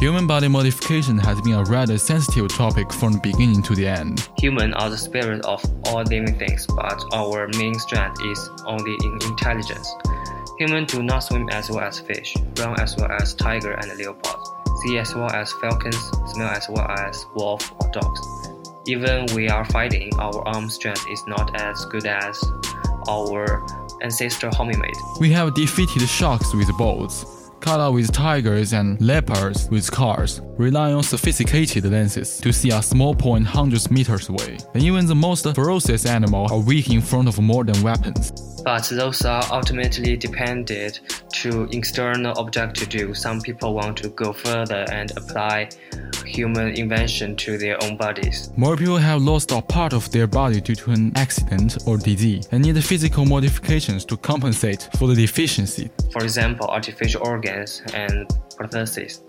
Human body modification has been a rather sensitive topic from the beginning to the end. Humans are the spirit of all living things, but our main strength is only in intelligence. Humans do not swim as well as fish, run as well as tiger and leopard, see as well as falcons, smell as well as wolf or dogs. Even we are fighting, our arm strength is not as good as our ancestor hominid. We have defeated sharks with boats, cut out with tigers and leopards with cars, rely on sophisticated lenses to see a small point hundreds meters away. And even the most ferocious animals are weak in front of modern weapons. But those are ultimately dependent to external object to do. Some people want to go further and apply human invention to their own bodies. More people have lost a part of their body due to an accident or disease and need physical modifications to compensate for the deficiency. For example, artificial organs and prostheses.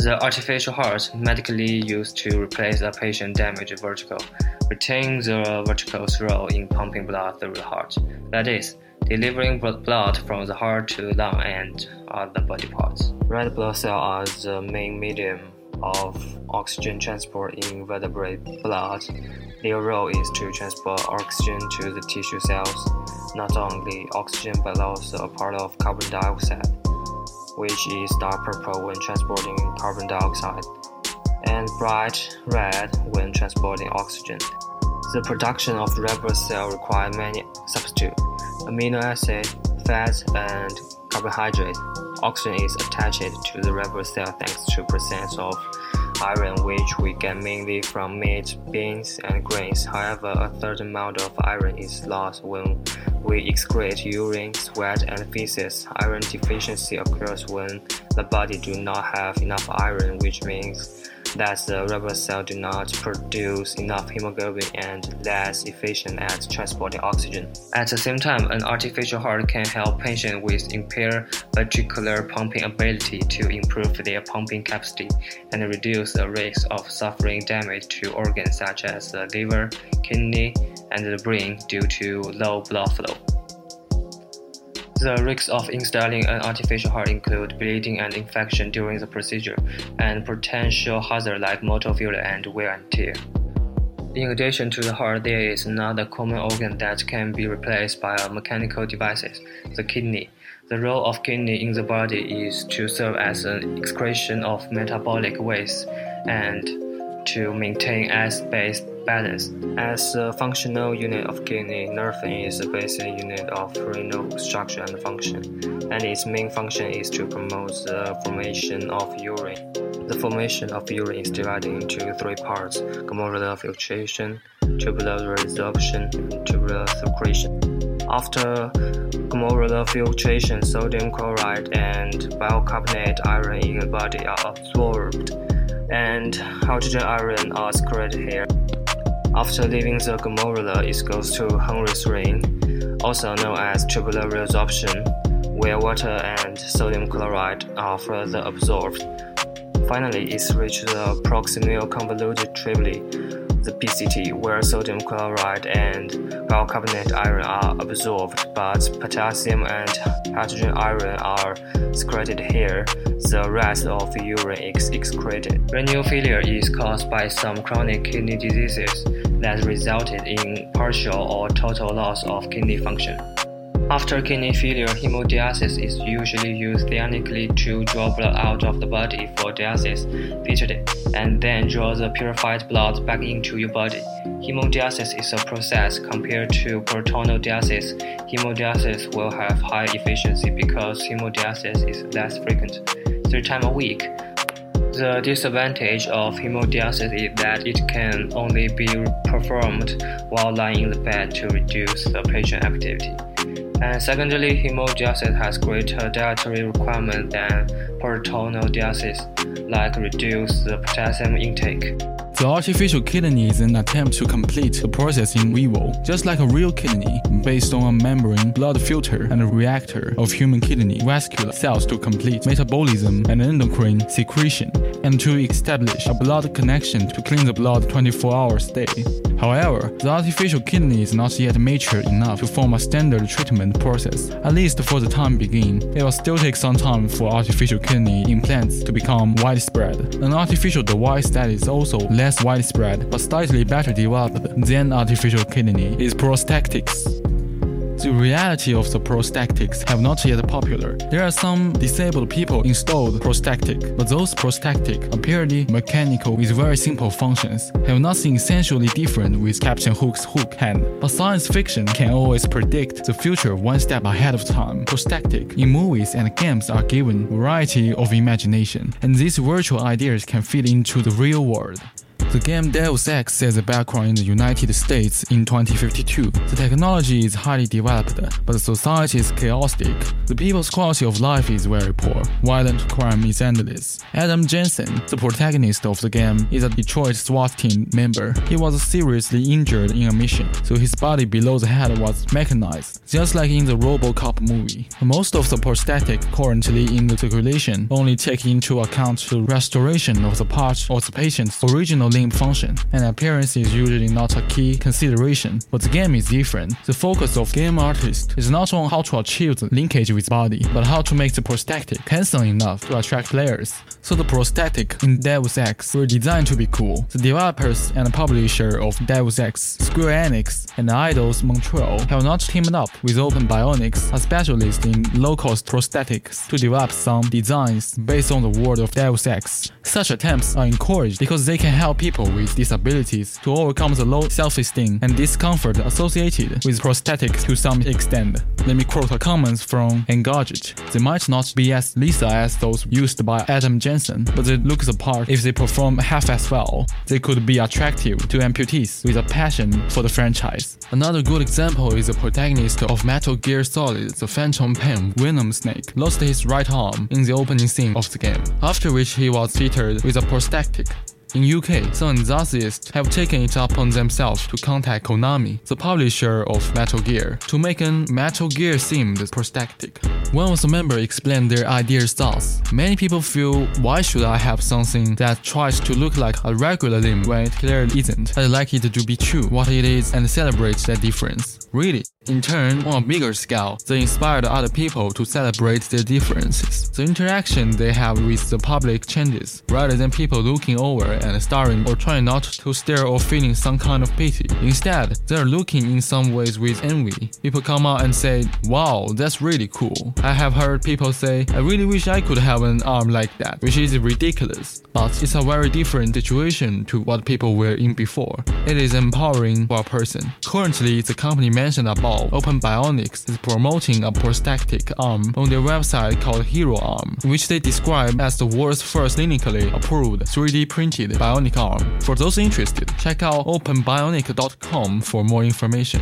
The artificial heart, medically used to replace a patient damaged ventricle, retains the ventricle's role in pumping blood through the heart. That is, delivering blood from the heart to lung and other body parts. Red blood cells are the main medium of oxygen transport in vertebrate blood. Their role is to transport oxygen to the tissue cells, not only oxygen but also a part of carbon dioxide which is dark purple when transporting carbon dioxide, and bright red when transporting oxygen. The production of red blood cell requires many substitutes, amino acid, fats, and carbohydrates. Oxygen is attached to the red blood cell thanks to presence of iron which we get mainly from meat, beans, and grains. However, a certain amount of iron is lost when we excrete urine, sweat, and feces. Iron deficiency occurs when the body do not have enough iron, which means that the red cell do not produce enough hemoglobin and less efficient at transporting oxygen. At the same time, an artificial heart can help patients with impaired ventricular pumping ability to improve their pumping capacity and reduce the risk of suffering damage to organs such as the liver, kidney, and the brain due to low blood flow. The risks of installing an artificial heart include bleeding and infection during the procedure, and potential hazards like motor failure and wear and tear. In addition to the heart, there is another common organ that can be replaced by mechanical device, the kidney. The role of kidney in the body is to serve as an excretion of metabolic waste and to maintain acid-base balance. As a functional unit of kidney, nerve is a basic unit of renal structure and function, and its main function is to promote the formation of urine. The formation of urine is divided into three parts: glomerular filtration, tubular resorption, and tubular secretion. After glomerular filtration, sodium chloride and bicarbonate ion in the body are absorbed and hydrogen ion are secreted here. After leaving the glomerula, it goes to Henry's ring, also known as tubular resorption, where water and sodium chloride are further absorbed. Finally, it reaches the proximal convoluted tubuli, the PCT, where sodium chloride and bicarbonate ion are absorbed, but potassium and hydrogen ion are secreted here. The rest of urine is excreted. Renal failure is caused by some chronic kidney diseases that resulted in partial or total loss of kidney function. After kidney failure, hemodialysis is usually used theoretically to draw blood out of the body for dialysis, literally, and then draw the purified blood back into your body. Hemodialysis is a process compared to peritoneal dialysis. Hemodialysis will have high efficiency because hemodialysis is less frequent, three times a week. The disadvantage of hemodialysis is that it can only be performed while lying in the bed to reduce the patient activity. And secondly, hemodialysis has greater dietary requirements than peritoneal dialysis, like reduce the potassium intake. The artificial kidney is an attempt to complete the process in vivo, just like a real kidney, based on a membrane, blood filter, and a reactor of human kidney vascular cells to complete metabolism and endocrine secretion, and to establish a blood connection to clean the blood 24 hours a day. However, the artificial kidney is not yet mature enough to form a standard treatment process. At least for the time being, it will still take some time for artificial kidney implants to become widespread. An artificial device that is also less widespread but slightly better developed than artificial kidney is prosthetics. The reality of the prosthetics have not yet popular. There are some disabled people installed prosthetic, but those prosthetic are purely mechanical with very simple functions, have nothing essentially different with Captain Hook's hook hand. But science fiction can always predict the future one step ahead of time. Prosthetic in movies and games are given variety of imagination, and these virtual ideas can fit into the real world. The game Deus Ex has a background in the United States in 2052. The technology is highly developed, but the society is chaotic. The people's quality of life is very poor. Violent crime is endless. Adam Jensen, the protagonist of the game, is a Detroit SWAT team member. He was seriously injured in a mission, so his body below the head was mechanized, just like in the RoboCop movie. Most of the prosthetic currently in the circulation only take into account the restoration of the parts of the patient's original function, and appearance is usually not a key consideration. But the game is different. The focus of game artists is not on how to achieve the linkage with body, but how to make the prosthetic handsome enough to attract players. So the prosthetic in Deus Ex were designed to be cool. The developers and publisher of Deus Ex, Square Enix, and Eidos Montreal have not teamed up with Open Bionics, a specialist in low-cost prosthetics, to develop some designs based on the world of Deus Ex. Such attempts are encouraged because they can help people with disabilities to overcome the low self-esteem and discomfort associated with prosthetics to some extent. Let me quote a comment from Engadget. They might not be as lethal as those used by Adam Jensen, but they look the part if they perform half as well. They could be attractive to amputees with a passion for the franchise. Another good example is the protagonist of Metal Gear Solid, the Phantom Pain Venom Snake, lost his right arm in the opening scene of the game, after which he was fitted with a prosthetic. In UK, some enthusiasts have taken it upon themselves to contact Konami, the publisher of Metal Gear, to make an Metal Gear themed prosthetic. One of the members explained their ideas thus Many people feel, why should I have something that tries to look like a regular limb when it clearly isn't? I'd like it to be true what it is and celebrate that difference. Really? In turn, on a bigger scale, they inspired other people to celebrate their differences. The interaction they have with the public changes, rather than people looking over and staring or trying not to stare or feeling some kind of pity. Instead, they're looking in some ways with envy. People come out and say, Wow, that's really cool. I have heard people say, I really wish I could have an arm like that, which is ridiculous. But it's a very different situation to what people were in before. It is empowering for a person. Currently, the company mentioned above, Open Bionics, is promoting a prosthetic arm on their website called Hero Arm, which they describe as the world's first clinically approved 3D printed bionic arm. For those interested, check out openbionic.com for more information.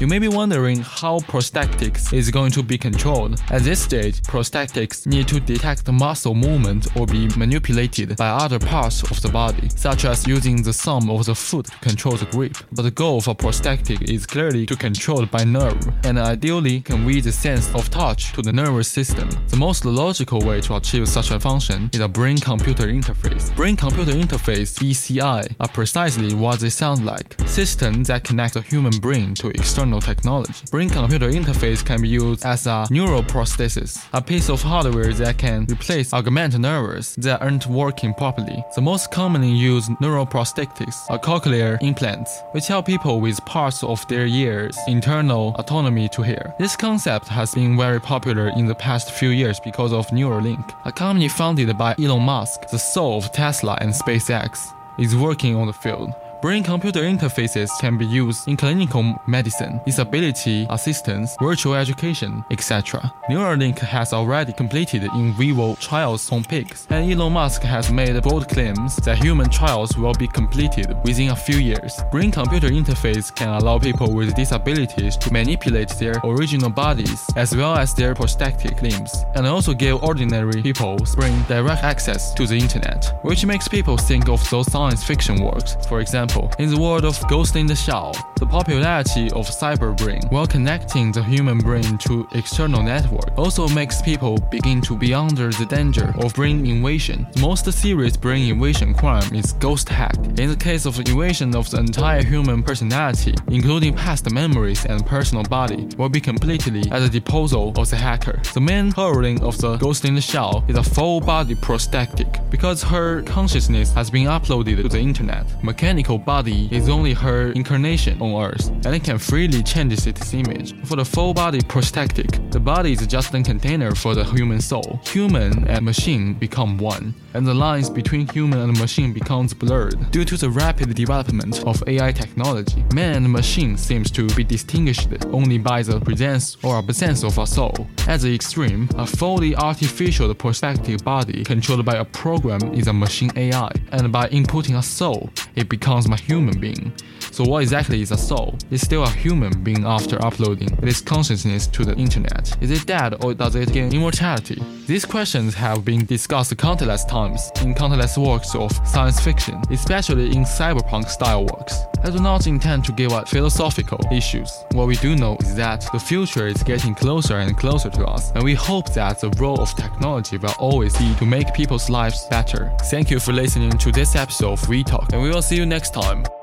You may be wondering how prosthetics is going to be controlled. At this stage, prosthetics need to detect muscle movement or be manipulated by other parts of the body, such as using the thumb of the foot to control the grip. But the goal of a prosthetic is clearly to control by nerve, and ideally convey the sense of touch to the nervous system. The most logical way to achieve such a function is a brain-computer interface. Brain-computer interface (BCI) are precisely what they sound like: systems that connect the human brain to external technology. Brain-computer interface can be used as a neuroprosthesis, a piece of hardware that can replace augmented nerves that aren't working properly. The most commonly used neuroprosthetics are cochlear implants, which help people with parts of their ears internal autonomy to hear. This concept has been very popular in the past few years because of Neuralink, a company founded by Elon Musk, the soul of Tesla and SpaceX, is working on the field. Brain-computer interfaces can be used in clinical medicine, disability assistance, virtual education, etc. Neuralink has already completed in vivo trials on pigs, and Elon Musk has made bold claims that human trials will be completed within a few years. Brain-computer interface can allow people with disabilities to manipulate their original bodies as well as their prosthetic limbs, and also give ordinary people brain direct access to the internet, which makes people think of those science fiction works, for example example, in the world of Ghost in the Shell, the popularity of cyberbrain while connecting the human brain to external network also makes people begin to be under the danger of brain invasion. The most serious brain invasion crime is ghost hack. In the case of invasion of the entire human personality, including past memories and personal body, will be completely at the disposal of the hacker. The main heroine of the Ghost in the Shell is a full body prosthetic because her consciousness has been uploaded to the internet. Mechanical body is only her incarnation on Earth, and it can freely change its image. For the full body prosthetic, the body is just a container for the human soul. Human and machine become one, and the lines between human and machine becomes blurred. Due to the rapid development of AI technology, man and machine seems to be distinguished only by the presence or absence of a soul. At the extreme, a fully artificial prosthetic body controlled by a program is a machine AI, and by inputting a soul, it becomes a human being. So what exactly is a soul? It's still a human being after uploading its consciousness to the internet. Is it dead or does it gain immortality? These questions have been discussed countless times in countless works of science fiction, especially in cyberpunk style works. I do not intend to give out philosophical issues. What we do know is that the future is getting closer and closer to us, and we hope that the role of technology will always be to make people's lives better. Thank you for listening to this episode of We Talk, and we will see you next time.